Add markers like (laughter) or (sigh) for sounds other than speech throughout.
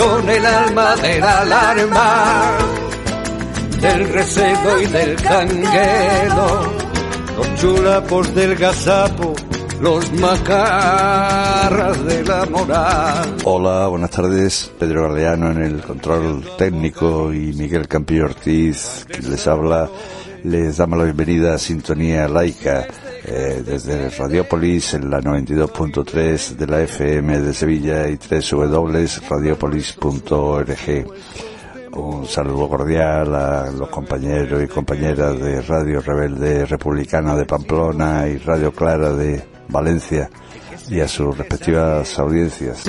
son el alma de la alarma, del recebo y del canguelo, los chulapos del gazapo, los macarras de la moral. Hola, buenas tardes. Pedro Galeano en el control técnico y Miguel Campillo Ortiz, que les habla. Les damos la bienvenida a Sintonía Laica eh, desde Radiopolis en la 92.3 de la FM de Sevilla y www.radiopolis.org. Un saludo cordial a los compañeros y compañeras de Radio Rebelde Republicana de Pamplona y Radio Clara de Valencia y a sus respectivas audiencias.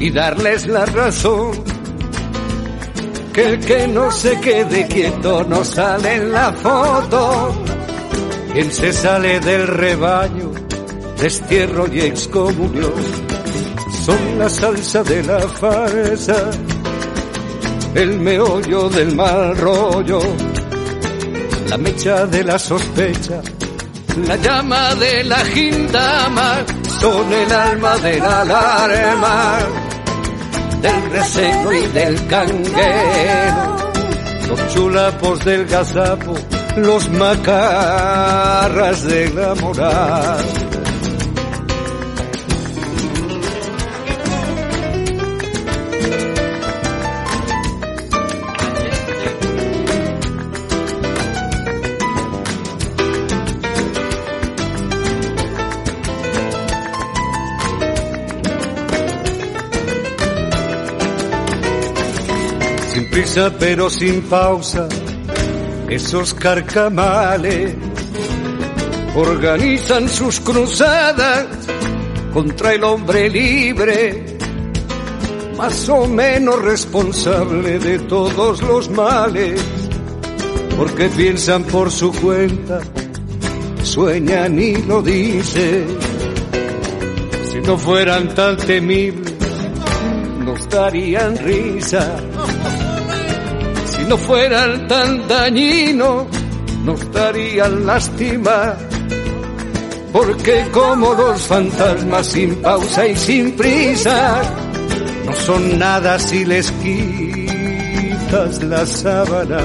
Y darles la razón que el que no se quede quieto no sale en la foto. Quien se sale del rebaño, destierro y excomunión, son la salsa de la farsa, el meollo del mal rollo, la mecha de la sospecha, la llama de la gindama, son el alma de la alarma del reseco y del canguero, los chulapos del gazapo, los macarras de la moral. Pero sin pausa, esos carcamales organizan sus cruzadas contra el hombre libre, más o menos responsable de todos los males, porque piensan por su cuenta, sueñan y lo dicen. Si no fueran tan temibles, nos darían risa no fueran tan dañinos, nos darían lástima. Porque como los fantasmas sin pausa y sin prisa, no son nada si les quitas la sábana.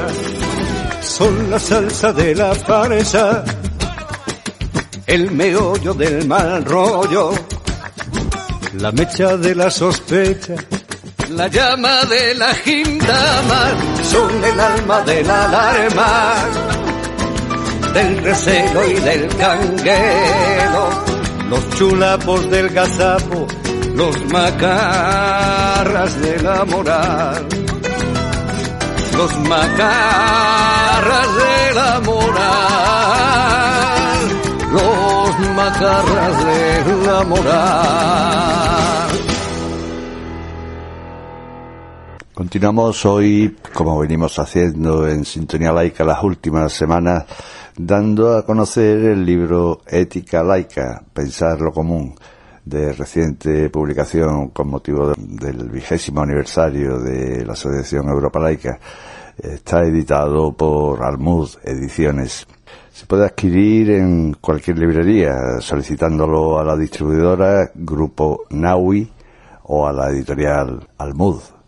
Son la salsa de la farsa, el meollo del mal rollo, la mecha de la sospecha la llama de la gindama son el alma de la alarma, del recelo y del canguelo, los chulapos del gazapo, los macarras de la moral, los macarras de la moral, los macarras de la moral. Continuamos hoy, como venimos haciendo en Sintonía Laica las últimas semanas, dando a conocer el libro Ética Laica, Pensar lo Común, de reciente publicación con motivo del vigésimo aniversario de la Asociación Europa Laica. Está editado por Almud Ediciones. Se puede adquirir en cualquier librería solicitándolo a la distribuidora Grupo Naui o a la editorial Almud.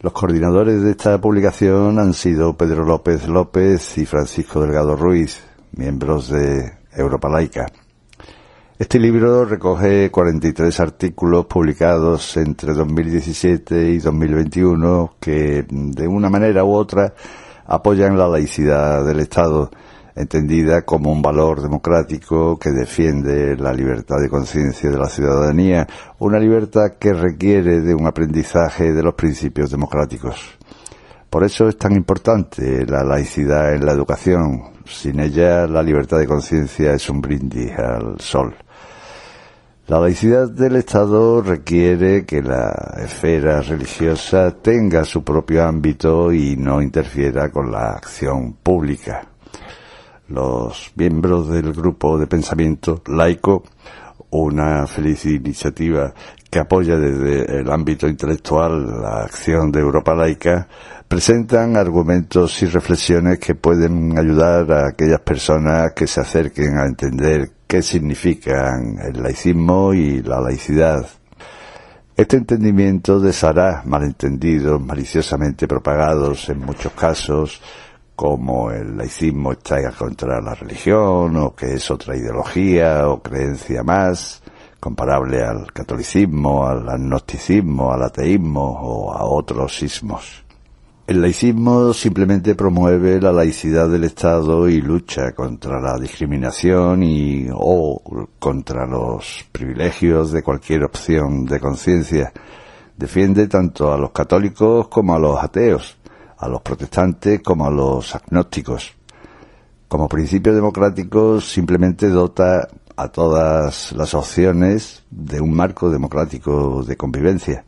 Los coordinadores de esta publicación han sido Pedro López López y Francisco Delgado Ruiz, miembros de Europa Laica. Este libro recoge 43 artículos publicados entre 2017 y 2021 que, de una manera u otra, apoyan la laicidad del Estado, entendida como un valor democrático que defiende la libertad de conciencia de la ciudadanía, una libertad que requiere de un aprendizaje de los principios democráticos. Por eso es tan importante la laicidad en la educación. Sin ella, la libertad de conciencia es un brindis al sol. La laicidad del Estado requiere que la esfera religiosa tenga su propio ámbito y no interfiera con la acción pública. Los miembros del grupo de pensamiento laico, una feliz iniciativa que apoya desde el ámbito intelectual la acción de Europa laica, presentan argumentos y reflexiones que pueden ayudar a aquellas personas que se acerquen a entender qué significan el laicismo y la laicidad. Este entendimiento deshará malentendidos maliciosamente propagados en muchos casos, como el laicismo está contra la religión, o que es otra ideología o creencia más, comparable al catolicismo, al agnosticismo, al ateísmo o a otros sismos. El laicismo simplemente promueve la laicidad del Estado y lucha contra la discriminación y o contra los privilegios de cualquier opción de conciencia. Defiende tanto a los católicos como a los ateos, a los protestantes como a los agnósticos. Como principio democrático simplemente dota a todas las opciones de un marco democrático de convivencia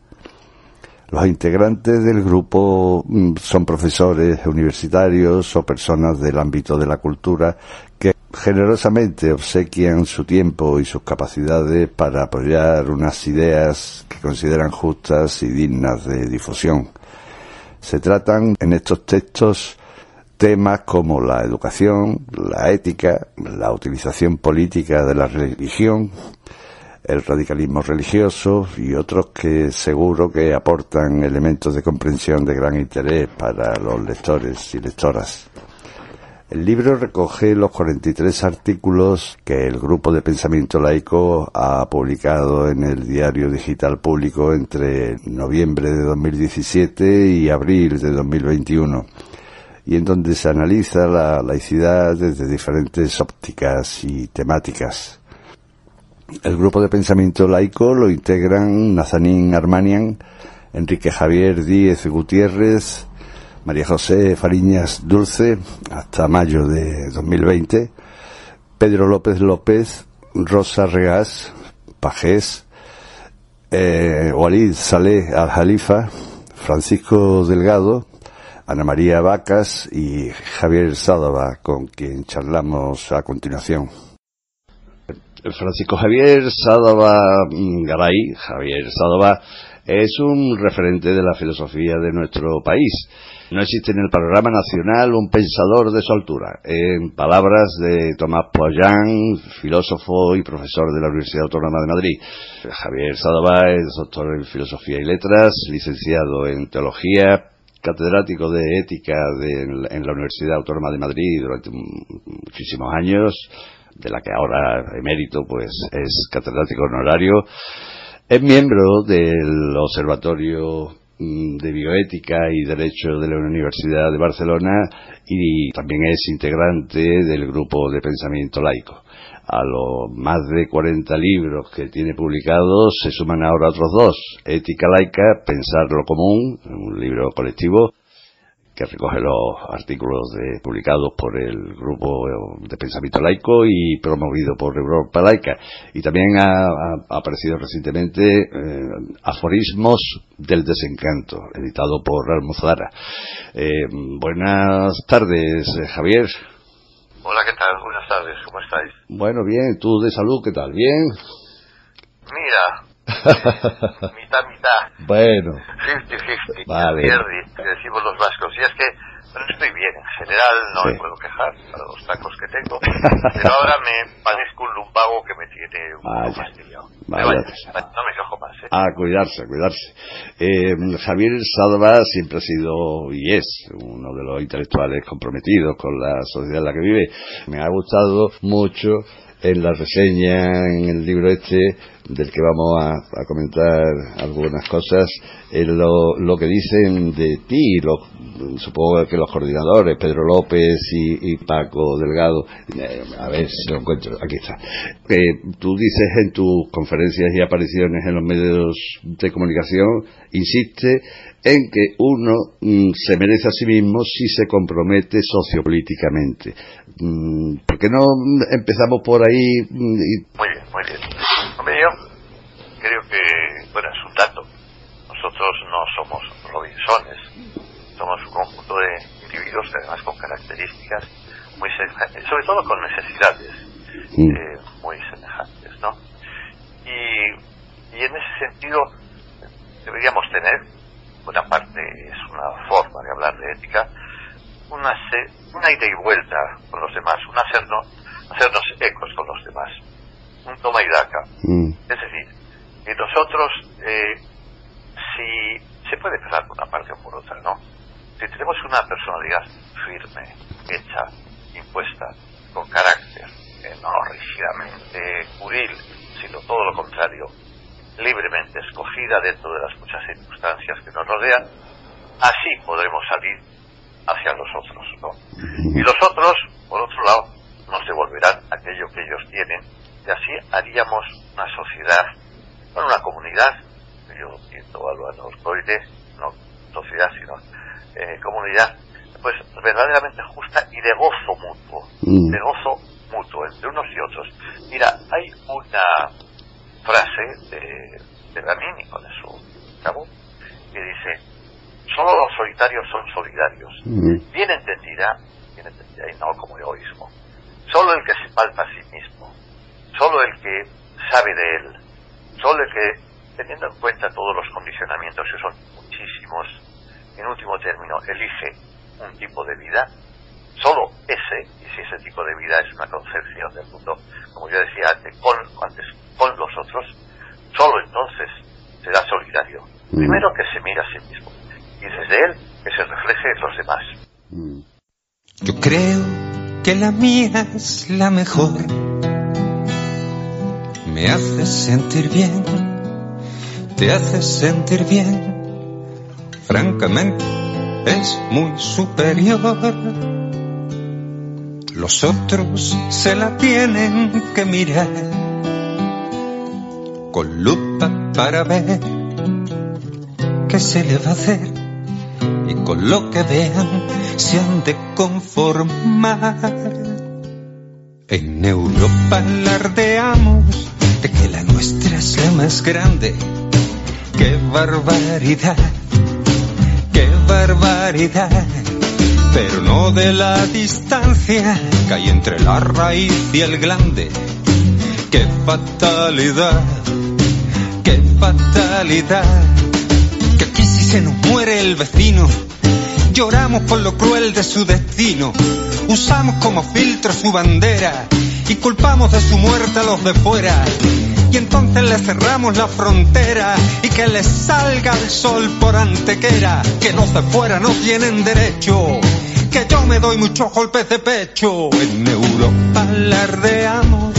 los integrantes del grupo mm, son profesores universitarios o personas del ámbito de la cultura que generosamente obsequian su tiempo y sus capacidades para apoyar unas ideas que consideran justas y dignas de difusión. Se tratan en estos textos temas como la educación, la ética, la utilización política de la religión, el radicalismo religioso y otros que seguro que aportan elementos de comprensión de gran interés para los lectores y lectoras. El libro recoge los 43 artículos que el Grupo de Pensamiento Laico ha publicado en el Diario Digital Público entre noviembre de 2017 y abril de 2021, y en donde se analiza la laicidad desde diferentes ópticas y temáticas. El grupo de pensamiento laico lo integran Nazanín Armanian, Enrique Javier Díez Gutiérrez, María José Fariñas Dulce, hasta mayo de 2020, Pedro López López, Rosa Regás, Pajés, eh, Walid Saleh Al-Jalifa, Francisco Delgado, Ana María Vacas y Javier Sádava, con quien charlamos a continuación. Francisco Javier Sadova mm, Garay, Javier Sadova, es un referente de la filosofía de nuestro país. No existe en el panorama nacional un pensador de su altura. En palabras de Tomás Poyán, filósofo y profesor de la Universidad Autónoma de Madrid. Javier Sadova es doctor en filosofía y letras, licenciado en teología, catedrático de ética en la Universidad Autónoma de Madrid durante muchísimos años, de la que ahora emérito pues es catedrático honorario, es miembro del Observatorio mm, de Bioética y Derecho de la Universidad de Barcelona y también es integrante del grupo de pensamiento laico. A los más de 40 libros que tiene publicados se suman ahora otros dos, Ética laica, Pensar lo común, un libro colectivo, que recoge los artículos publicados por el grupo de pensamiento laico y promovido por Europa Laica. Y también ha, aparecido recientemente eh, Aforismos del Desencanto, editado por Almozara. Eh, buenas tardes, Javier. Hola, ¿qué tal? Buenas tardes, ¿cómo estáis? Bueno, bien, ¿tú de salud qué tal? ¿Bien? Mira, mitad, mitad. (laughs) Bueno. 50-50. Vale. decimos los vascos. Y es que no estoy bien. En general no me puedo quejar para los tacos que tengo. (laughs) pero ahora me padezco un lumbago que me tiene un poco fastidiado. no me quejo más. ¿eh? A cuidarse, a cuidarse. Eh, Javier Sadova siempre ha sido y es uno de los intelectuales comprometidos con la sociedad en la que vive. Me ha gustado mucho en la reseña, en el libro este, del que vamos a, comentar algunas cosas, en lo, que dicen de ti, supongo que los coordinadores, Pedro López y, Paco Delgado, eh, a ver si lo encuentro, aquí está. tú dices en tus conferencias y apariciones en los medios de comunicación, insiste en que uno mm, se merece a sí mismo si se compromete sociopolíticamente. Mm, ¿Por qué no empezamos por ahí? Mm, muy bien, muy bien. Hombre, yo creo que, bueno, es un dato. Nosotros no somos Robinsones, somos un conjunto de individuos, además con características muy semejantes, sobre todo con necesidades eh, muy semejantes, ¿no? Y, y en ese sentido deberíamos tener una parte es una forma de hablar de ética, una, una ida y vuelta con los demás, un hacernos, hacernos ecos con los demás, un toma y daca. Mm. Es decir, que nosotros, eh, si se puede empezar por una parte o por otra, ¿no? Si tenemos una personalidad firme, hecha, impuesta, con carácter, eh, no rígidamente curil, sino todo lo contrario, libremente escogida dentro de las muchas circunstancias que nos rodean, así podremos salir hacia los otros. ¿no? Y los otros, por otro lado, nos devolverán aquello que ellos tienen y así haríamos una sociedad, una comunidad, yo siento a los no sociedad, sino eh, comunidad, pues verdaderamente justa y de gozo mutuo, mm. de gozo mutuo entre unos y otros. Mira, hay una frase de, de con de su cabo, que dice, solo los solitarios son solidarios. Bien entendida, bien entendida y no como egoísmo. Solo el que se palpa a sí mismo, solo el que sabe de él, solo el que, teniendo en cuenta todos los condicionamientos, que son muchísimos, en último término, elige un tipo de vida, solo ese, y si ese tipo de vida es una concepción del mundo, como yo decía antes, con, antes con los otros, solo entonces será solidario. Mm. Primero que se mira a sí mismo y desde él que se refleje en los demás. Mm. Yo creo que la mía es la mejor. Me hace sentir bien, te hace sentir bien. Francamente, es muy superior. Los otros se la tienen que mirar con lupa para ver qué se le va a hacer y con lo que vean se han de conformar. En Europa alardeamos de que la nuestra es la más grande. ¡Qué barbaridad! ¡Qué barbaridad! Pero no de la distancia que hay entre la raíz y el glande. ¡Qué fatalidad! qué fatalidad. Que aquí si se nos muere el vecino, lloramos por lo cruel de su destino. Usamos como filtro su bandera y culpamos de su muerte a los de fuera. Y entonces le cerramos la frontera y que les salga el sol por antequera. Que los de fuera no tienen derecho. Que yo me doy muchos golpes de pecho. En Europa alardeamos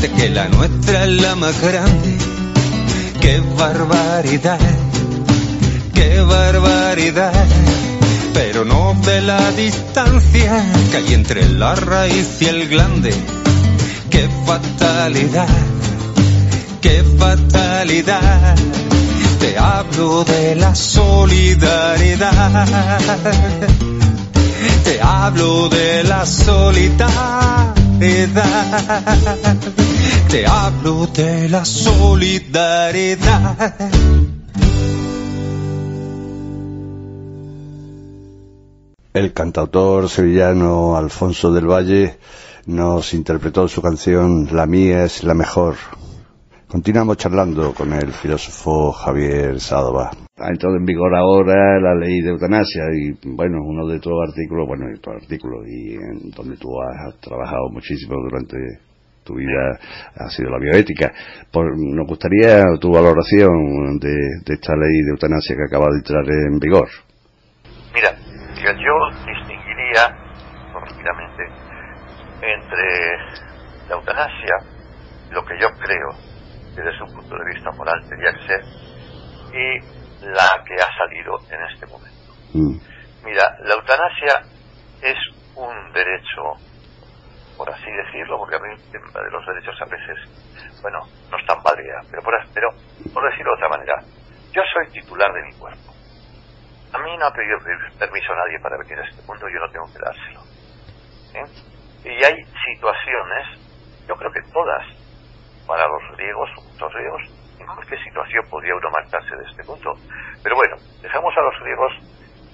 de que la nuestra es la más grande qué barbaridad, qué barbaridad. Pero no de la distancia que hay entre la raíz y el glande. Qué fatalidad, qué fatalidad. Te hablo de la solidaridad. Te hablo de la solidaridad te hablo de la solidaridad. El cantautor sevillano Alfonso del Valle nos interpretó su canción La mía es la mejor. Continuamos charlando con el filósofo Javier Sádova. Ha entrado en vigor ahora la ley de eutanasia y, bueno, uno de tus artículos, bueno, de tus artículos y en donde tú has trabajado muchísimo durante tu vida ha sido la bioética. nos gustaría tu valoración de, esta ley de eutanasia que acaba de entrar en vigor. Mira, yo distinguiría, rápidamente, entre la eutanasia, lo que yo creo que desde un punto de vista moral debería ser, y la que ha salido en este momento. Mm. Mira, la eutanasia es un derecho, por así decirlo, porque a mí de los derechos a veces, bueno, no es tan válida, pero por, pero por decirlo de otra manera, yo soy titular de mi cuerpo. A mí no ha pedido permiso a nadie para venir a este mundo, yo no tengo que dárselo. ¿eh? Y hay situaciones, yo creo que todas, para los griegos, muchos griegos, cualquier situación podría uno marcharse de este punto. Pero bueno, dejamos a los griegos,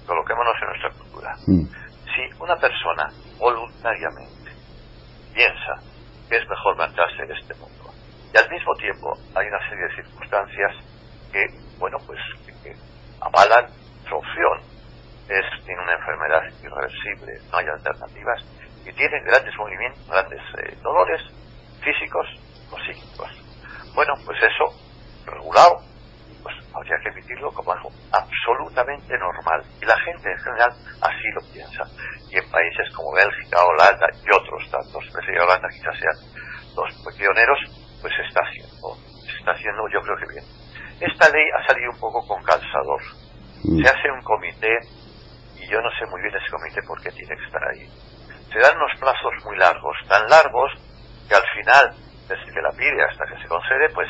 coloquémonos en nuestra cultura. Mm. Si una persona voluntariamente piensa que es mejor marcharse de este mundo, y al mismo tiempo hay una serie de circunstancias que, bueno, pues que, avalan su opción, es, tiene una enfermedad irreversible, no hay alternativas, y tiene grandes movimientos, grandes eh, dolores físicos o psíquicos. Bueno, pues eso, regulado, pues habría que emitirlo como algo absolutamente normal. Y la gente en general así lo piensa. Y en países como Bélgica, Holanda y otros tantos, Bélgica y Holanda quizás sean los pioneros, pues se está haciendo, se está haciendo yo creo que bien. Esta ley ha salido un poco con calzador. Mm. Se hace un comité y yo no sé muy bien ese comité por qué tiene que estar ahí se dan unos plazos muy largos, tan largos que al final, desde que la pide hasta que se concede, pues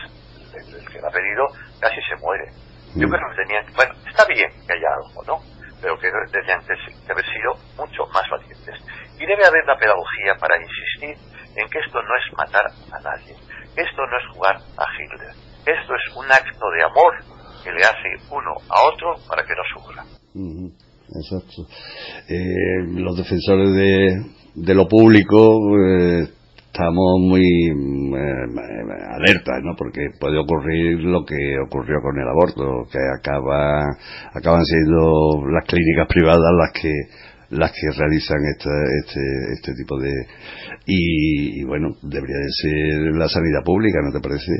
el, que la ha pedido casi se muere. Yo mm. creo que tenían, bueno, está bien que haya algo, ¿no? Pero que tenían que haber sido mucho más valientes. Y debe haber una pedagogía para insistir en que esto no es matar a nadie, esto no es jugar a Hitler, esto es un acto de amor que le hace uno a otro para que no sufra exacto. Eh, los defensores de, de lo público eh, estamos muy eh, alertas, ¿no? Porque puede ocurrir lo que ocurrió con el aborto, que acaba, acaban siendo las clínicas privadas las que las que realizan este, este, este tipo de y, bueno debería de ser la sanidad pública no te parece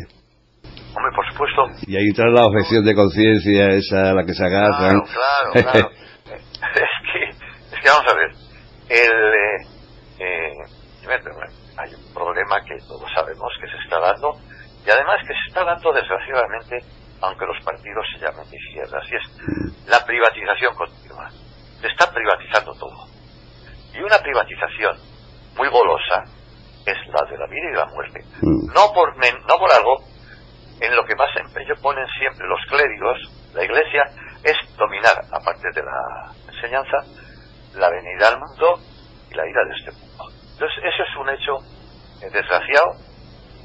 hombre por supuesto y ahí entra la objeción de conciencia esa a la que se agarran claro, claro. (laughs) vamos a ver, el, eh, eh, problema que todos sabemos que se está dando y además que se está dando desgraciadamente aunque los partidos se llamen de izquierdas y es la privatización continua. Se está privatizando todo. Y una privatización muy golosa es la de la vida y la muerte. Mm. No por, no por algo en lo que más empeño ponen siempre los clérigos, la iglesia, es dominar, aparte de la enseñanza, la venida al mundo y la ira de este mundo. Entonces, eso es un hecho desgraciado,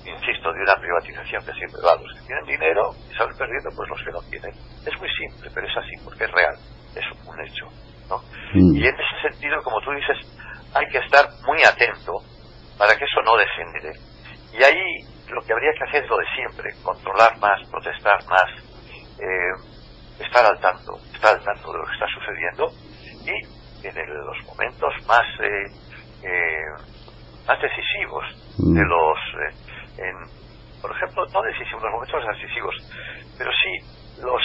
insisto, de una privatización que siempre va a los que tienen dinero y salen perdiendo pues los que no tienen. Es muy simple, pero es así porque es real, es un hecho. ¿no? Mm. Y en ese sentido, como tú dices, hay que estar muy atento para que eso no degenere. Y ahí lo que habría que hacer es lo de siempre, controlar más, protestar más, eh, estar al tanto, estar al tanto de lo que está sucediendo y en los momentos más eh, eh, más decisivos de mm. los eh, por ejemplo no decisivos los momentos decisivos pero sí los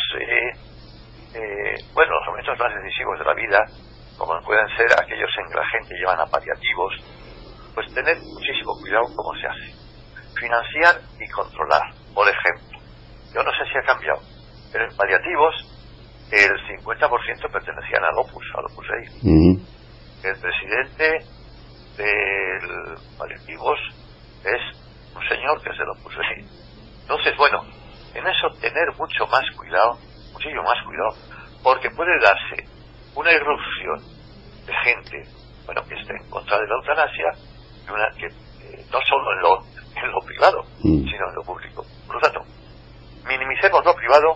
bueno los momentos más decisivos de la vida como pueden ser aquellos en que la gente llevan a paliativos pues tener muchísimo cuidado cómo se hace financiar y controlar por ejemplo yo no sé si ha cambiado pero en paliativos el 50% pertenecían al Opus, al Opus 6. El presidente del Paliativos es un señor que es del Opus 6. Entonces, bueno, en eso tener mucho más cuidado, muchísimo más cuidado, porque puede darse una irrupción de gente, bueno, que esté en contra de la eutanasia, y una que eh, no solo en lo, en lo privado, sino en lo público. Por lo tanto, minimicemos lo privado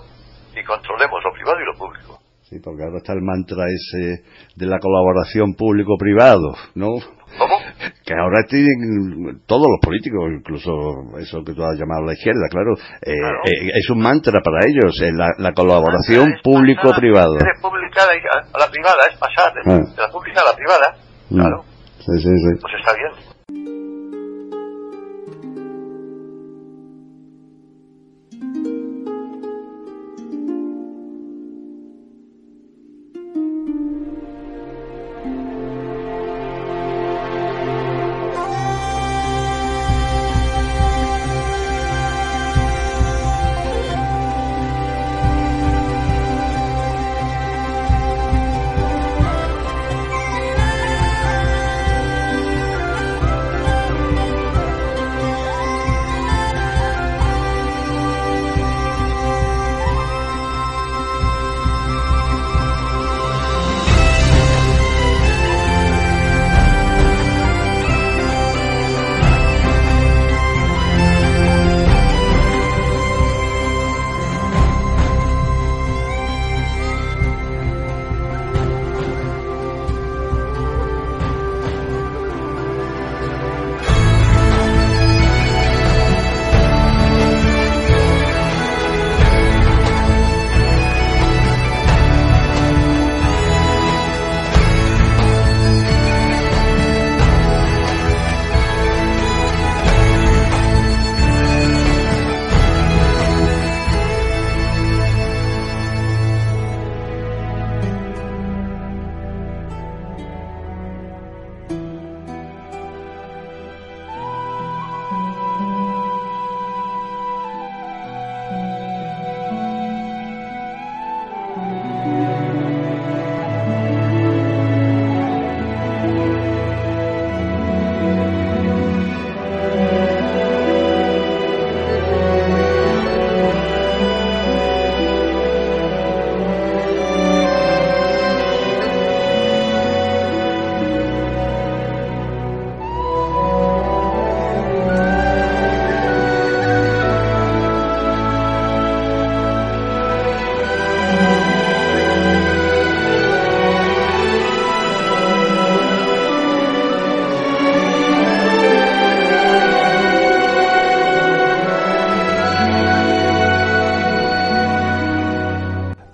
y controlemos lo privado y lo público. Sí, porque ahora está el mantra ese de la colaboración público-privado, ¿no? ¿Cómo? Que ahora tienen todos los políticos, incluso eso que tú has llamado la izquierda, claro, eh, eh, es un mantra para ellos, eh, la, colaboración público-privado. De pública a la privada, es pasar de, ah. la pública a la privada, mm. claro. Sí, sí, sí. Pues está bien.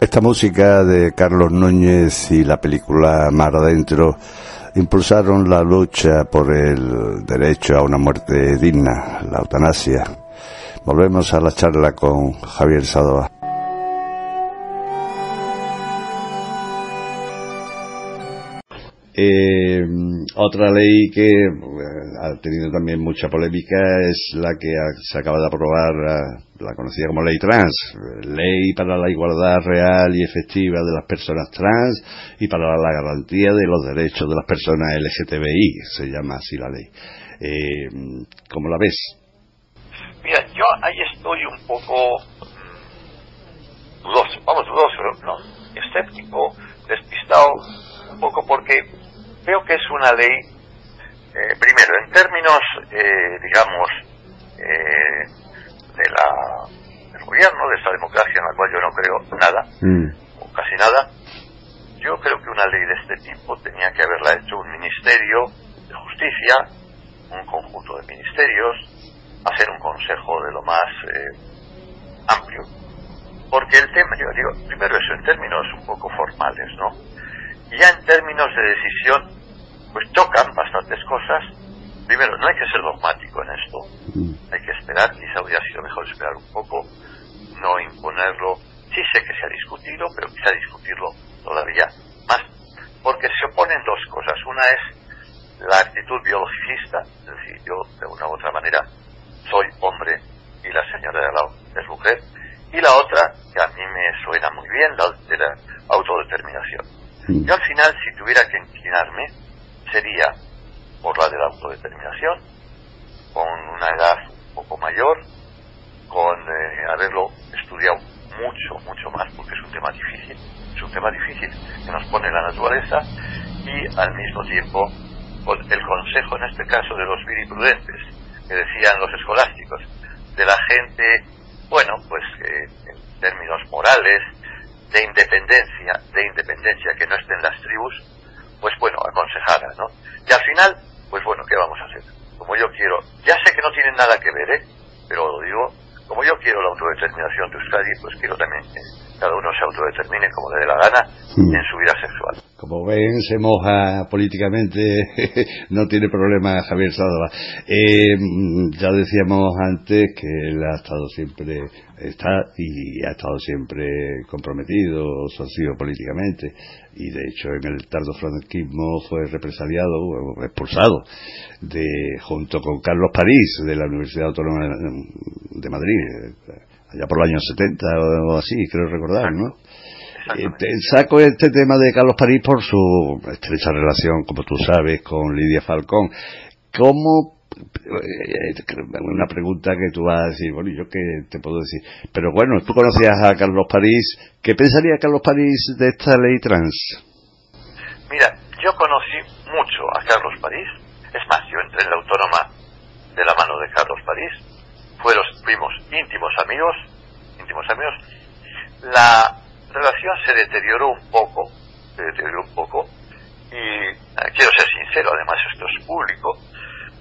Esta música de Carlos Núñez y la película Mar Adentro impulsaron la lucha por el derecho a una muerte digna, la eutanasia. Volvemos a la charla con Javier Sadova. Eh, otra ley que eh, ha tenido también mucha polémica es la que se acaba de aprobar, la conocida como ley trans, ley para la igualdad real y efectiva de las personas trans y para la garantía de los derechos de las personas LGTBI, se llama así la ley. Eh, ¿Cómo la ves? Mira, yo ahí estoy un poco mm, dudoso, vamos, dudoso, no, escéptico, despistado, poco porque Veo que es una ley, eh, primero, en términos, eh, digamos, eh, de la, del gobierno, de esta democracia en la cual yo no creo nada, mm. o casi nada, yo creo que una ley de este tipo tenía que haberla hecho un ministerio de justicia, un conjunto de ministerios, hacer un consejo de lo más amplio. Porque el tema, yo digo, primero eso en términos un poco formales, ¿no? Ya en términos de decisión, pues chocan bastantes cosas. Primero, no hay que ser dogmático en esto, mm. hay que esperar, quizá hubiera sido mejor esperar un poco, no imponerlo. Sí sé que se ha discutido, pero quizá discutirlo todavía más, porque se oponen dos cosas. Una es la actitud biologicista, es decir, yo de una u otra manera soy hombre y la señora de al lado es mujer, y la otra, que a mí me suena muy bien, la de la autodeterminación yo al final, si tuviera que inclinarme, sería por la de la autodeterminación, con una edad un poco mayor, con eh, haberlo estudiado mucho, mucho más, porque es un tema difícil, es un tema difícil que nos pone la naturaleza, y al mismo tiempo con el consejo, en este caso, de los viriprudentes, que decían los escolásticos, de la gente, bueno, pues eh, en términos morales, de independencia, de independencia que no estén las tribus, pues bueno, aconsejara, ¿no? Y al final, pues bueno, ¿qué vamos a hacer? Como yo quiero, ya sé que no tienen nada que ver, ¿eh? Pero lo digo, como yo quiero la autodeterminación de Euskadi, pues quiero también que cada uno se autodetermine como le dé la gana en su vida sexual. Como ven, se moja políticamente, (laughs) no tiene problema Javier Sadova. Eh, ya decíamos antes que él ha estado siempre, está y ha estado siempre comprometido, socio políticamente, y de hecho en el tardo franquismo fue represaliado, o expulsado, de, junto con Carlos París, de la Universidad Autónoma de Madrid, allá por el año 70 o así, creo recordar, ¿no? Eh, saco este tema de Carlos París por su estrecha relación, como tú sabes, con Lidia Falcón. ¿Cómo eh, una pregunta que tú vas a decir, bueno, yo qué te puedo decir. Pero bueno, tú conocías a Carlos París. ¿Qué pensaría Carlos París de esta ley trans? Mira, yo conocí mucho a Carlos París. Es más, yo entré en la autónoma de la mano de Carlos París. Fueron, fuimos íntimos amigos, íntimos amigos. La relación se deterioró un poco, se deterioró un poco, y eh, quiero ser sincero, además esto es público,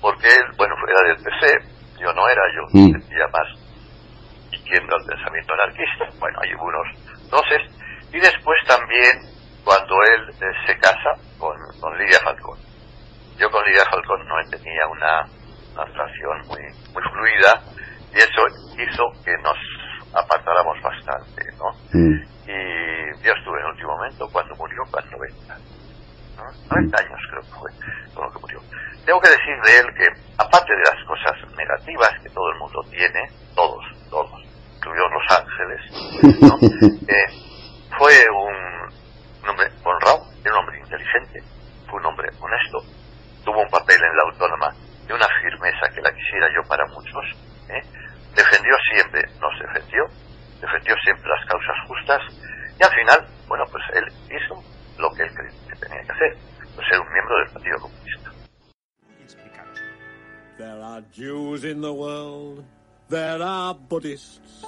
porque él, bueno, era del PC, yo no era, yo mm. sentía más siguiendo el pensamiento anarquista, bueno, hay algunos doces, y después también cuando él eh, se casa con, con Lidia Falcón. Yo con Lidia Falcón no tenía una, una relación muy, muy fluida, y eso hizo que nos apartáramos bastante, ¿no? Y yo estuve en el último momento cuando murió, cuando 90. ¿no? 90 años creo que fue con lo que murió. Tengo que decir de él que, aparte de las cosas negativas que todo el mundo tiene, todos, todos, incluidos Los Ángeles, ¿no? (laughs) eh, fue un, un hombre honrado, un hombre inteligente, fue un hombre honesto, tuvo un papel en la autónoma de una firmeza que la quisiera yo para muchos, ¿eh? defendió siempre, nos defendió, defendió siempre las causas justas y al final, bueno, pues él hizo lo que él que tenía que hacer, pues ser un miembro del Partido Comunista. There are Jews in the world, there are Buddhists,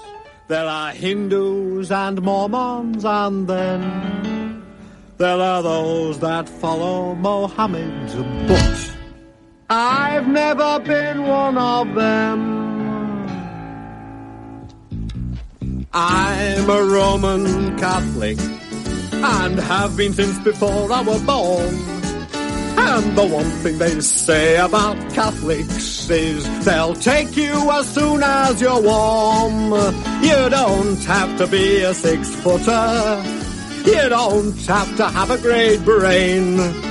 there are Hindus and Mormons, and then there are those that follow Mohammed, but I've never been one of them. I'm a Roman Catholic and have been since before I was born. And the one thing they say about Catholics is they'll take you as soon as you're warm. You don't have to be a six footer. You don't have to have a great brain.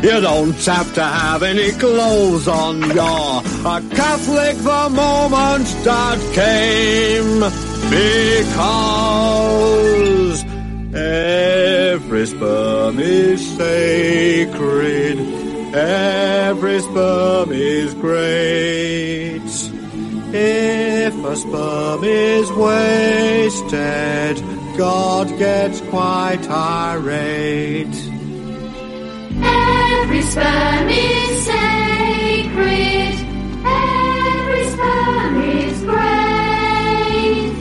You don't have to have any clothes on. You're a Catholic the moment that came because every sperm is sacred. Every sperm is great. If a sperm is wasted, God gets quite irate. Every sperm is sacred. Every sperm is great.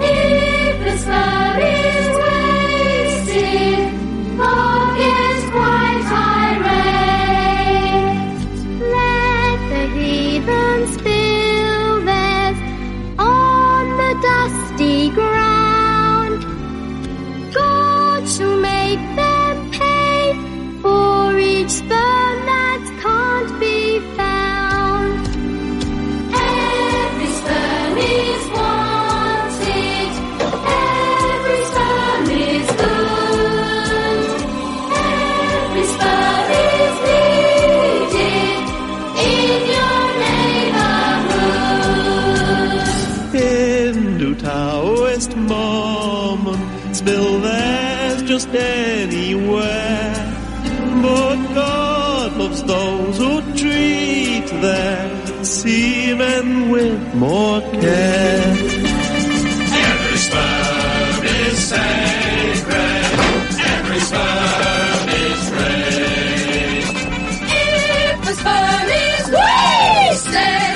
If the sperm is semen with more care. Every sperm is sacred. Every sperm is great. If the sperm is wasted,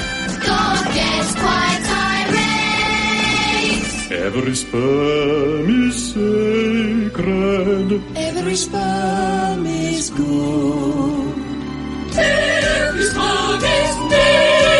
God gets quite irate. Every sperm is sacred. Every sperm is good. Every sperm is needed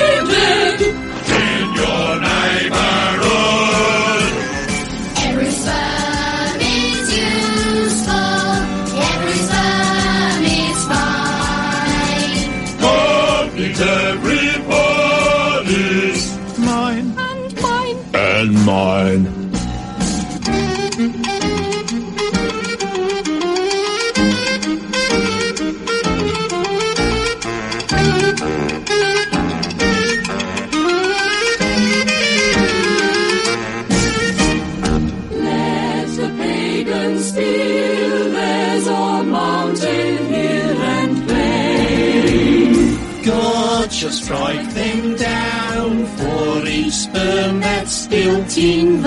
mine.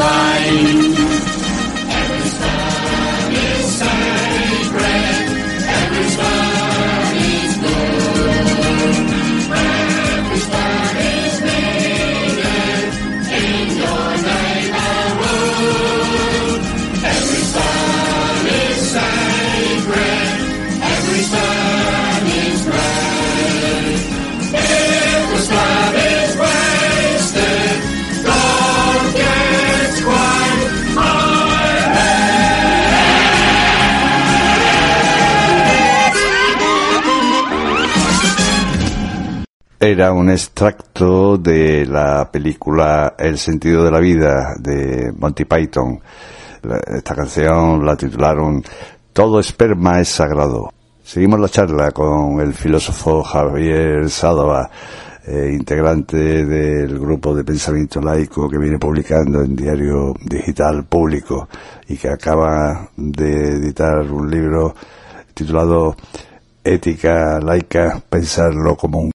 In Era un extracto de la película El sentido de la vida de Monty Python. Esta canción la titularon Todo esperma es sagrado. Seguimos la charla con el filósofo Javier Sádova, eh, integrante del grupo de pensamiento laico que viene publicando en Diario Digital Público y que acaba de editar un libro titulado Ética laica, pensar lo común.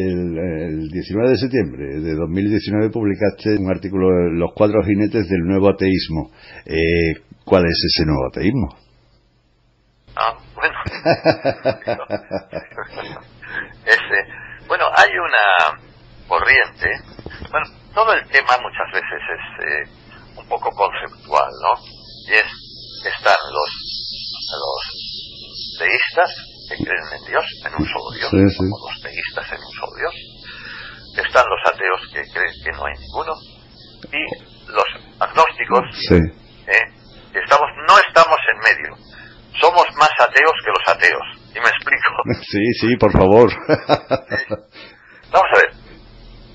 El, el 19 de septiembre de 2019 publicaste un artículo Los cuatro jinetes del nuevo ateísmo. Eh, ¿Cuál es ese nuevo ateísmo? Ah, bueno. Ese, bueno, hay una corriente. Bueno, todo el tema muchas veces es eh, un poco conceptual, ¿no? Y es, están los, los teístas que creen en Dios, en un solo Dios, Sí, sí. como los teístas en un solo Dios. Están los ateos que creen que no hay ninguno. Y los agnósticos, ¿eh? estamos, no estamos en medio. Somos más ateos que los ateos. ¿Y me explico? (laughs) Sí, sí, por favor. (laughs) Vamos a ver.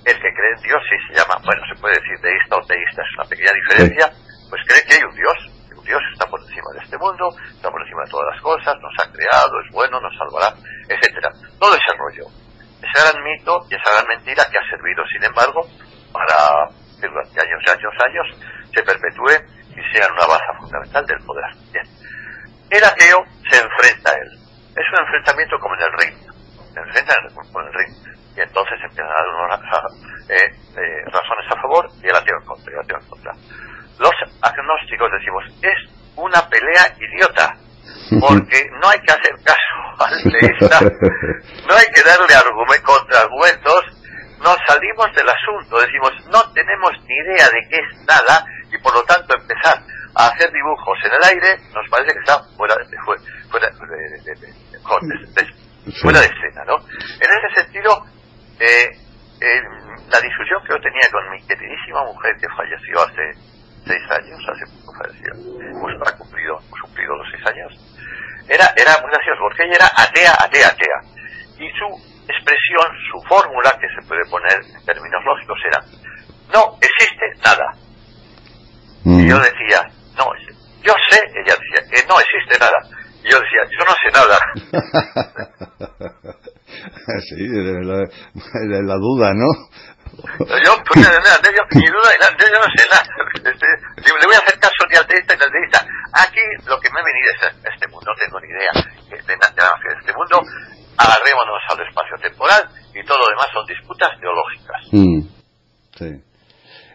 El que cree en Dios sí se llama, bueno, se puede decir deísta o teísta, es una pequeña diferencia, pues cree que hay un Dios, Dios está por encima de este mundo, está por encima de todas las cosas, nos ha creado, es bueno, nos salvará, etcétera. Todo ese rollo. Ese gran mito y esa gran mentira que ha servido, sin embargo, para que durante años y años, años, se perpetúe y sea una base fundamental del poder. El ateo se enfrenta a él. Es un enfrentamiento como en el ring. Se enfrenta con el ring. Y entonces empiezan a dar unas eh, eh, razones a favor y el ateo en contra, el ateo en contra. Los agnósticos decimos, es una pelea idiota, (laughs) porque no hay que hacer caso (laughs) al teísta, no hay que darle contra argumentos, nos salimos del asunto, decimos, no tenemos ni idea de qué es nada, y por lo tanto empezar a hacer dibujos en el aire nos parece que está fuera de, fuera, fuera de, fuera de escena, ¿no? En ese sentido, eh, eh, la discusión que yo tenía con mi queridísima mujer que falleció hace seis años, hace poco falleció, hemos cumplido, hemos cumplido los seis años, era, era muy gracioso porque ella era atea, atea, atea. Y su expresión, su fórmula, que se puede poner en términos lógicos, era, no existe nada. Y yo decía, no, yo sé, ella decía, que no existe nada. Y yo decía, yo no sé nada. (laughs) sí, la, la duda, ¿no? Yo, pues, yo, mi duda, yo no sé nada. Este, le voy a hacer caso ni al teísta ni al. Aquí lo que me he venido es a este mundo, no tengo ni idea de, de, de este mundo. Agarrémonos al espacio temporal y todo lo demás son disputas teológicas. Mm, sí.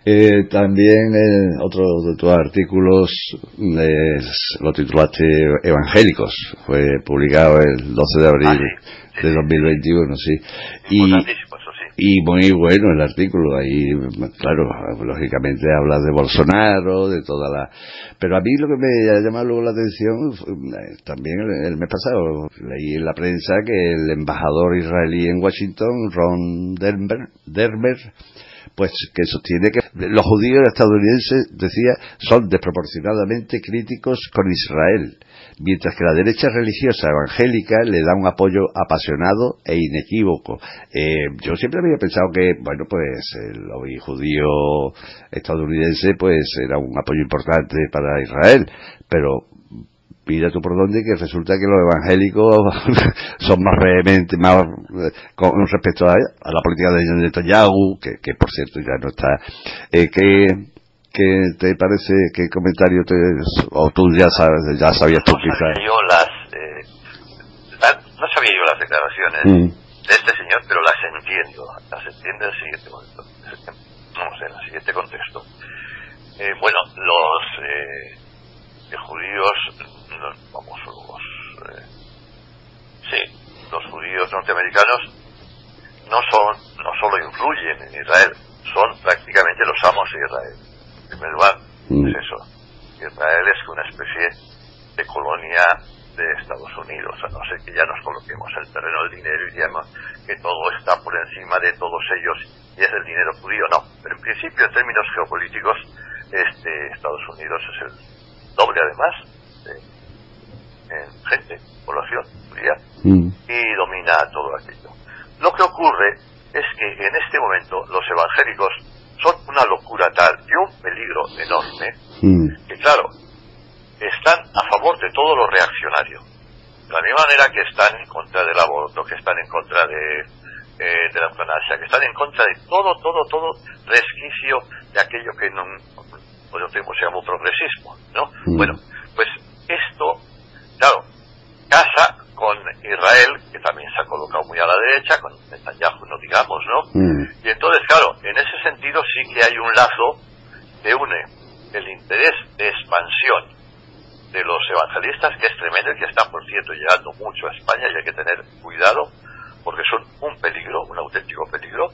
Eh, también eh, otro de tus artículos es, lo titulaste Evangélicos, fue publicado el 12 de abril Ah, sí, sí, de sí. 2021, sí. Y. y muy bueno el artículo, ahí, claro, lógicamente hablas de Bolsonaro, de toda la... Pero a mí lo que me ha llamado luego la atención, eh, también el, mes pasado, leí en la prensa que el embajador israelí en Washington, Ron Dermer pues que sostiene que los judíos estadounidenses, decía, son desproporcionadamente críticos con Israel, mientras que la derecha religiosa evangélica le da un apoyo apasionado e inequívoco. Eh, yo siempre había pensado que, bueno, pues el lobby judío estadounidense pues era un apoyo importante para Israel, pero mira tú por dónde que resulta que los evangélicos (laughs) son más vehementes, más eh, con respecto a, la política de Netanyahu, que, que por cierto ya no está. Eh, ¿qué, ¿Qué te parece, qué comentario te, o tú ya sabes, ya sabías tú no quizás? Sabía yo las, eh, la, no sabía yo las declaraciones Mm. de este señor, pero las entiendo, las entiendo en el siguiente momento, vamos, en el siguiente contexto. Eh, bueno, los eh, judíos, los, vamos, los, eh, sí, los judíos norteamericanos no son, no solo influyen en Israel, son prácticamente los amos de Israel. Primer lugar, Mm. es eso. Israel es una especie de colonia de Estados Unidos, a no ser que ya nos coloquemos el terreno del dinero y digamos que todo está por encima de todos ellos y es el dinero judío, no. Pero en principio, en términos geopolíticos, este Estados Unidos es el doble además de, en gente, población judía, Mm. y domina todo aquello. Lo que ocurre es que en este momento los evangélicos son una locura tal y un peligro enorme Mm. que claro, están a favor de todo lo reaccionario. De la misma manera que están en contra del aborto, que están en contra de, eh, de la eutanasia, que están en contra de todo, todo, todo resquicio de aquello que en un, otro tiempo se llamó progresismo, ¿no? Mm. Bueno, pues esto, claro, casa con Israel, que también se ha colocado muy a la derecha, con Netanyahu, no digamos, ¿no? Mm. Y entonces, claro, en ese sentido sí que hay un lazo que une el interés de expansión de los evangelistas, que es tremendo y que están, por cierto, llegando mucho a España y hay que tener cuidado, porque son un peligro, un auténtico peligro,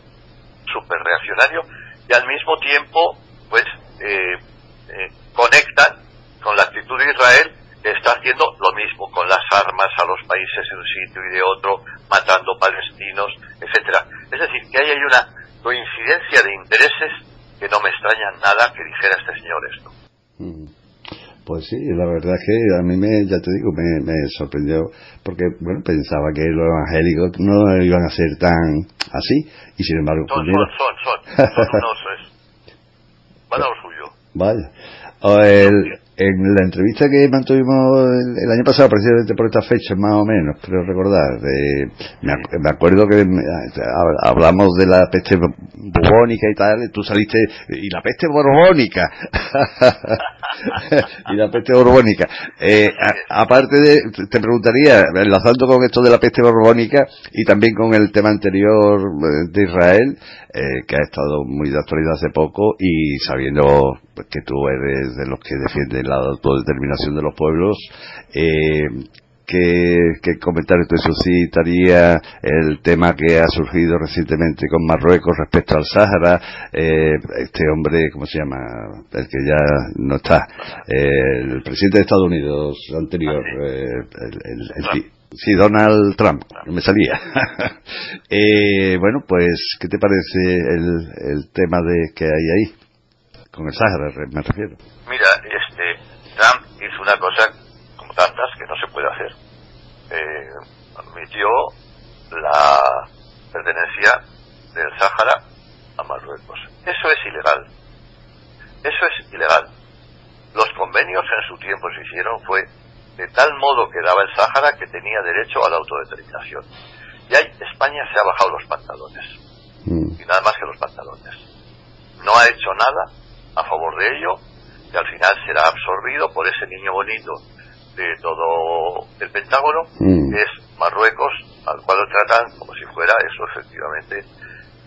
súper reaccionario, y al mismo tiempo, pues, eh, eh, conectan con la actitud de Israel, está haciendo lo mismo con las armas a los países de un sitio y de otro, matando palestinos, etcétera. Es decir, que ahí hay una coincidencia de intereses que no me extraña nada que dijera este señor esto. Mm. Pues sí, la verdad es que a mí me, ya te digo, me, me sorprendió porque, bueno, pensaba que los evangélicos no iban a ser tan así y sin embargo... Son, pues son, son, son, son unos, es, van a lo suyo. Vaya. O el- en la entrevista que mantuvimos el, año pasado, precisamente por estas fechas más o menos, creo recordar, eh, me, ac- me acuerdo que hablamos de la peste bubónica y tal, tú saliste, y la peste borbónica, (laughs) (laughs) y la peste borbónica. Eh, aparte de, te preguntaría, enlazando con esto de la peste borbónica y también con el tema anterior eh, de Israel, eh, que ha estado muy de actualidad hace poco y sabiendo pues, que tú eres de los que defienden la autodeterminación de los pueblos, eh, ¿qué, qué comentario te suscitaría el tema que ha surgido recientemente con Marruecos respecto al Sáhara? Eh, este hombre, ¿cómo se llama? El que ya no está, eh, el presidente de Estados Unidos anterior, eh, el- el- el ti- Sí, Donald Trump, no me salía. (laughs) eh, bueno, pues, ¿qué te parece el, el tema de que hay ahí? Con el Sáhara, re- me refiero. Mira, este, Trump hizo una cosa, tantas, que no se puede hacer. Eh, admitió la pertenencia del Sáhara a Marruecos. Eso es ilegal. Eso es ilegal. Los convenios en su tiempo se hicieron fue de tal modo que daba el Sáhara que tenía derecho a la autodeterminación. Y ahí España se ha bajado los pantalones. Mm, Y nada más que los pantalones. No ha hecho nada a favor de ello y al final será absorbido por ese niño bonito de todo el Pentágono, Mm. es Marruecos, al cual lo tratan como si fuera eso efectivamente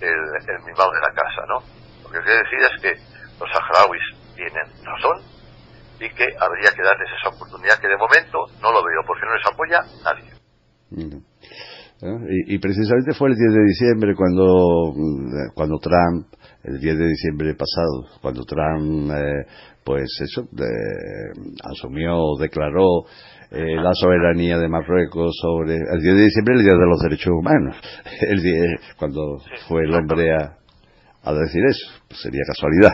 el, el mimado de la casa, ¿no? Lo que quiero decir es que los saharauis tienen razón y que habría que darles esa oportunidad que de momento no lo veo porque no les apoya nadie. mm. ¿Eh? Y, y precisamente fue el 10 de diciembre cuando, mm, cuando Trump, el 10 de diciembre pasado, cuando Trump, eh, pues eso, eh, asumió, declaró eh, la soberanía de Marruecos sobre el 10 de diciembre, el Día de los Derechos Humanos, (laughs) el 10, cuando fue el hombre a, a decir eso, pues sería casualidad.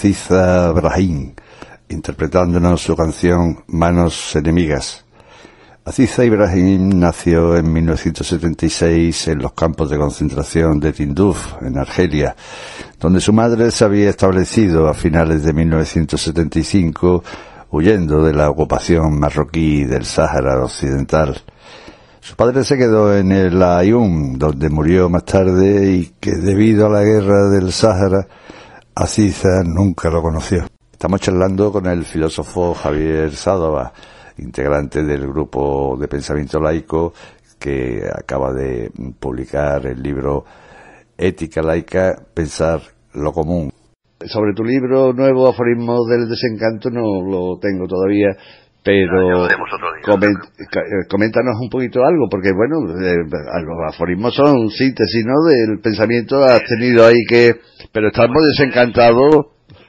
Aziza Brahim, interpretándonos su canción Manos Enemigas. Aziza Ibrahim nació en 1976 en los campos de concentración de Tinduf, en Argelia, donde su madre se había establecido a finales de 1975 huyendo de la ocupación marroquí del Sáhara Occidental. Su padre se quedó en el Ayun, donde murió más tarde y que debido a la guerra del Sáhara, Aziza nunca lo conoció. Estamos charlando con el filósofo Javier Sádova, integrante del grupo de pensamiento laico que acaba de publicar el libro Ética laica, pensar lo común. Sobre tu libro nuevo, Aforismo del Desencanto, no lo tengo todavía, pero eh, coméntanos un poquito algo, porque bueno, eh, los aforismos son síntesis, ¿no? Del pensamiento has tenido ahí que, pero estamos desencantados.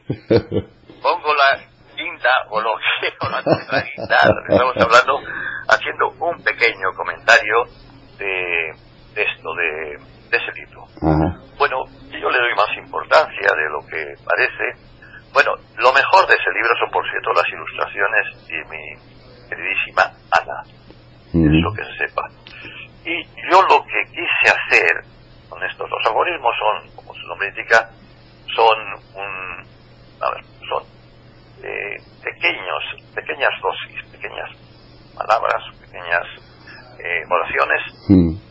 (laughs) Pongo la quinta o lo que o la guitarra. Estamos hablando, haciendo un pequeño comentario de, esto, de, ese libro. Bueno, yo le doy más importancia de lo que parece bueno, lo mejor de ese libro son, por cierto, las ilustraciones de mi queridísima Ana. Es lo que se sepa. Y yo lo que quise hacer con estos dos algoritmos son, como su nombre indica, son un, a ver, son eh, pequeños, pequeñas dosis, pequeñas palabras, pequeñas eh, oraciones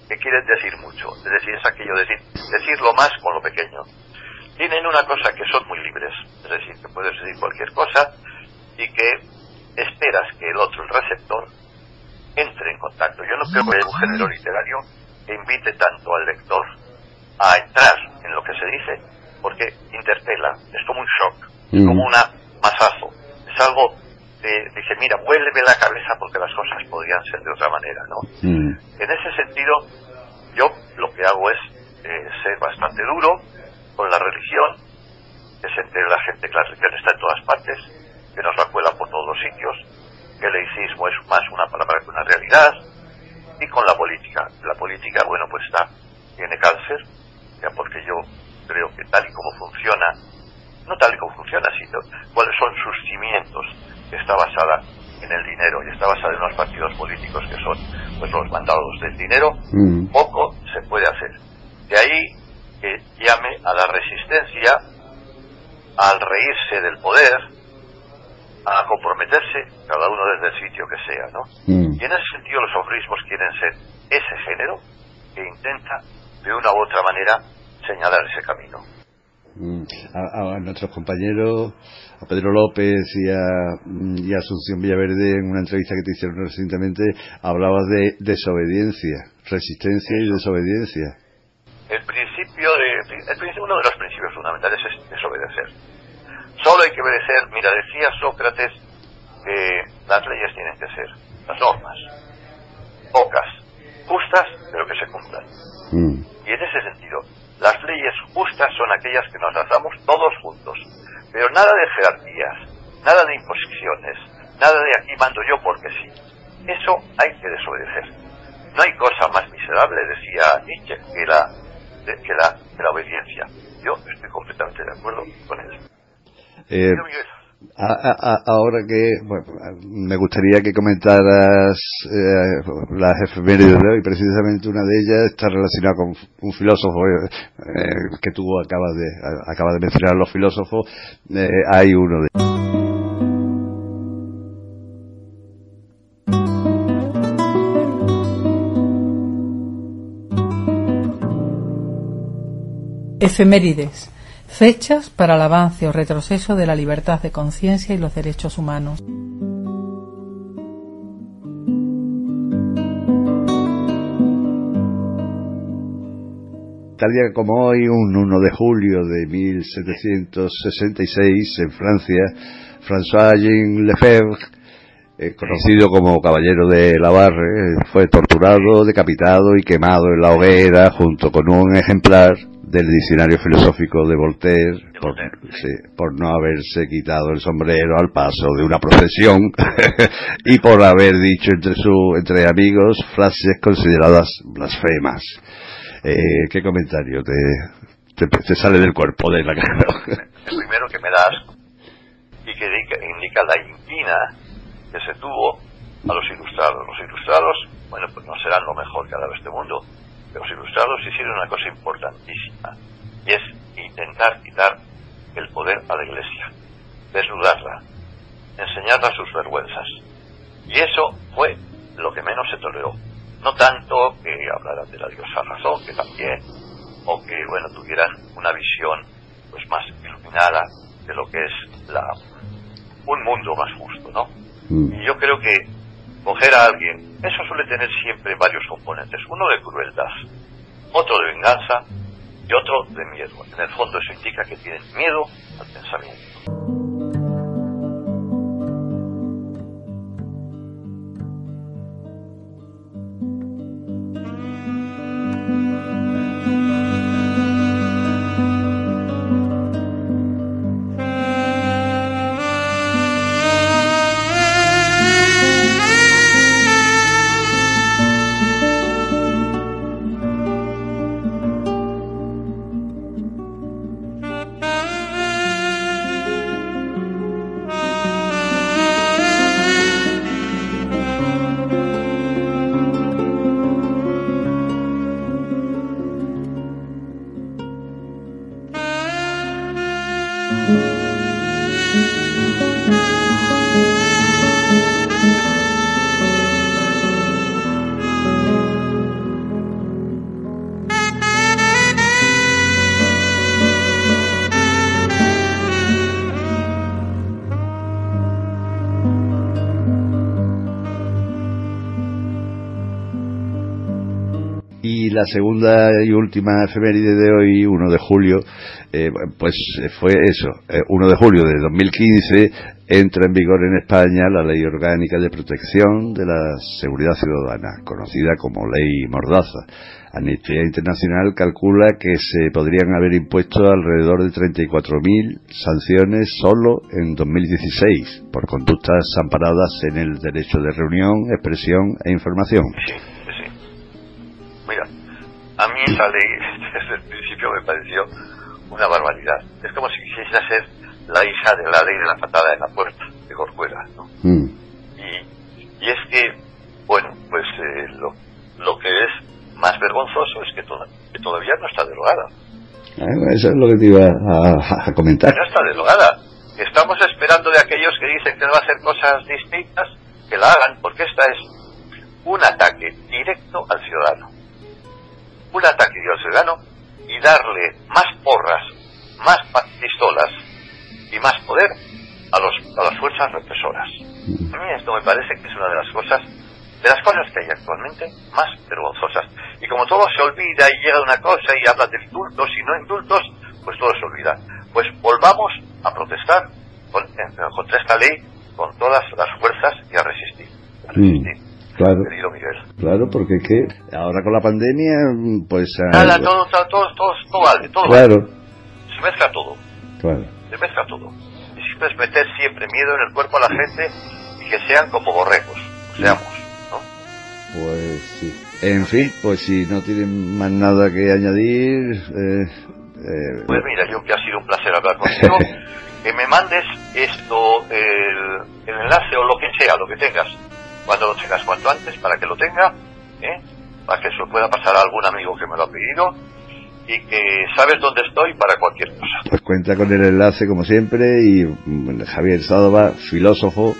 que quieren decir mucho. Es decir, es aquello de decir, decir lo más con lo pequeño tienen una cosa que son muy libres, es decir, que puedes decir cualquier cosa y que esperas que el otro, el receptor, entre en contacto. Yo no creo que haya un género literario que invite tanto al lector a entrar en lo que se dice, porque interpela, es como un shock, es como un masazo, es algo de, dice, mira, vuelve la cabeza porque las cosas podrían ser de otra manera, ¿no? En ese sentido, yo lo que hago es eh, ser bastante duro, con la religión, que se entere la gente que la religión está en todas partes, que nos la cuela por todos los sitios, que el laicismo es más una palabra que una realidad, y con la política. La política, bueno, pues está, tiene cáncer, ya porque yo creo que tal y como funciona, no tal y como funciona, sino cuáles son sus cimientos, está basada en el dinero y está basada en los partidos políticos que son pues los mandados del dinero, mm. poco se puede hacer. De ahí que llame a la resistencia, al reírse del poder, a comprometerse, cada uno desde el sitio que sea, ¿no? Mm. Y en ese sentido los aforismos quieren ser ese género que intenta de una u otra manera señalar ese camino. Mm. A, nuestros compañeros, a Pedro López y a, y a Asunción Villaverde, en una entrevista que te hicieron recientemente, hablabas de desobediencia, resistencia y desobediencia el principio de, el, uno de los principios fundamentales es desobedecer. Solo hay que obedecer, mira, decía Sócrates que las leyes tienen que ser, las normas, pocas, justas, pero que se cumplan. Mm. Y en ese sentido, las leyes justas son aquellas que nos las damos todos juntos, pero nada de jerarquías, nada de imposiciones, nada de aquí mando yo porque sí. Eso hay que desobedecer. No hay cosa más miserable, decía Nietzsche, que la que la, la obediencia. Yo estoy completamente de acuerdo con él. Eh, ahora que bueno, me gustaría que comentaras eh, las efemérides de hoy, precisamente una de ellas está relacionada con un filósofo eh, que tú acabas de acabas de mencionar los filósofos, eh, hay uno de Efemérides. Fechas para el avance o retroceso de la libertad de conciencia y los derechos humanos. Tal día como hoy, un 1 de julio de 1766, en Francia, François-Jean Lefebvre, eh, conocido como Caballero de Lavarre, fue torturado, decapitado y quemado en la hoguera junto con un ejemplar del diccionario filosófico de Voltaire por, por, no haberse quitado el sombrero al paso de una procesión (laughs) y por haber dicho entre su entre amigos frases consideradas blasfemas. Eh, ¿Qué comentario te, te, te, sale del cuerpo de la cara? el primero que me da asco y que indica, la inquina que se tuvo a los ilustrados. Los ilustrados, bueno, pues no serán lo mejor que ha dado este mundo, los ilustrados hicieron una cosa importantísima y es intentar quitar el poder a la iglesia, desnudarla, enseñarla sus vergüenzas. Y eso fue lo que menos se toleró. No tanto que hablaran de la diosa razón, que también, o que, bueno, tuvieran una visión pues más iluminada de lo que es la un mundo más justo, ¿no? Mm. Y yo creo que coger a alguien, eso suele tener siempre varios componentes. Uno de crueldad, otro de venganza y otro de miedo. En el fondo eso indica que tienen miedo al pensamiento. La segunda y última efeméride de hoy, 1 de julio, eh, pues fue eso, 1 eh, de julio de 2015 entra en vigor en España la Ley Orgánica de Protección de la Seguridad Ciudadana, conocida como Ley Mordaza. Amnistía Internacional calcula que se podrían haber impuesto alrededor de 34.000 sanciones solo en 2016 por conductas amparadas en el derecho de reunión, expresión e información. A mí esa ley desde el principio me pareció una barbaridad. Es como si quisiera ser la hija de la ley de la patada en la puerta, de Corcuera, ¿no? Mm. Y, y, es que, bueno, pues eh, lo, lo, que es más vergonzoso es que, todavía no está derogada. Eso es lo que te iba a, comentar. no está derogada. Estamos esperando de aquellos que dicen que no va a hacer cosas distintas, que la hagan, porque esta es un ataque directo al ciudadano un ataque al ciudadano y darle más porras, más pistolas y más poder a, los, a las fuerzas represoras. A mí esto me parece que es una de las cosas, de las cosas que hay actualmente más vergonzosas. Y como todo se olvida y llega una cosa y habla de indultos y no indultos, pues todo se olvida. Pues volvamos a protestar contra esta ley con todas las fuerzas y a resistir. A resistir. Claro. Claro, porque que ahora con la pandemia, pues. Nada, todo, todo, todo, todo, vale, todo Claro. Se mezcla todo. Claro. Se mezcla todo. Necesitas meter siempre miedo en el cuerpo a la gente y que sean como borregos. Seamos, ¿no? Pues sí. En fin, pues si no tienen más nada que añadir. Eh, eh, pues mira, yo que ha sido un placer hablar contigo. (laughs) que me mandes esto, el, el enlace o lo que sea, lo que tengas cuando lo tengas cuanto antes para que lo tenga, ¿eh? para que se lo pueda pasar a algún amigo que me lo ha pedido y que sabes dónde estoy para cualquier cosa. Pues cuenta con el enlace como siempre y Javier Sádova, filósofo,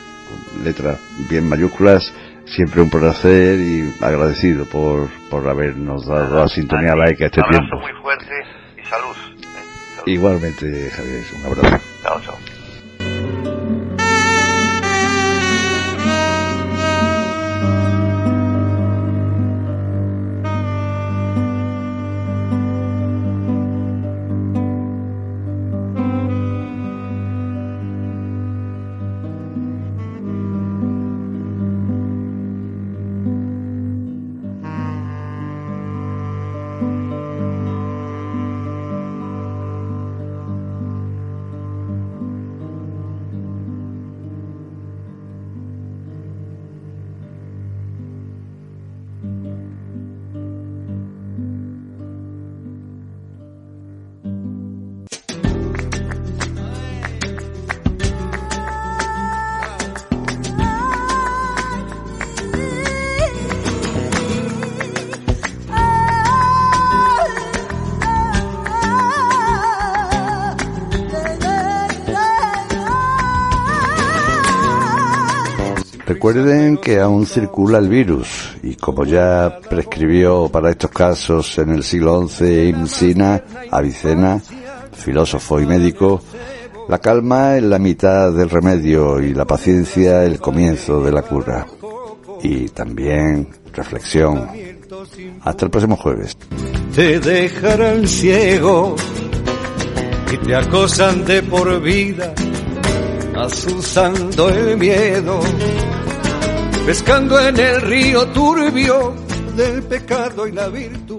letras bien mayúsculas, siempre un placer y agradecido por, por habernos dado la sintonía laica este tiempo. Un abrazo muy fuerte y salud. ¿eh? salud. Igualmente, Javier, un abrazo. Chao, chao. Aún circula el virus y como ya prescribió para estos casos en el siglo XI Avicena, filósofo y médico, la calma es la mitad del remedio y la paciencia el comienzo de la cura. Y también reflexión. Hasta el próximo jueves. Te dejarán ciego y te acosan de por vida, asusando el miedo, pescando en el río turbio del pecado y la virtud.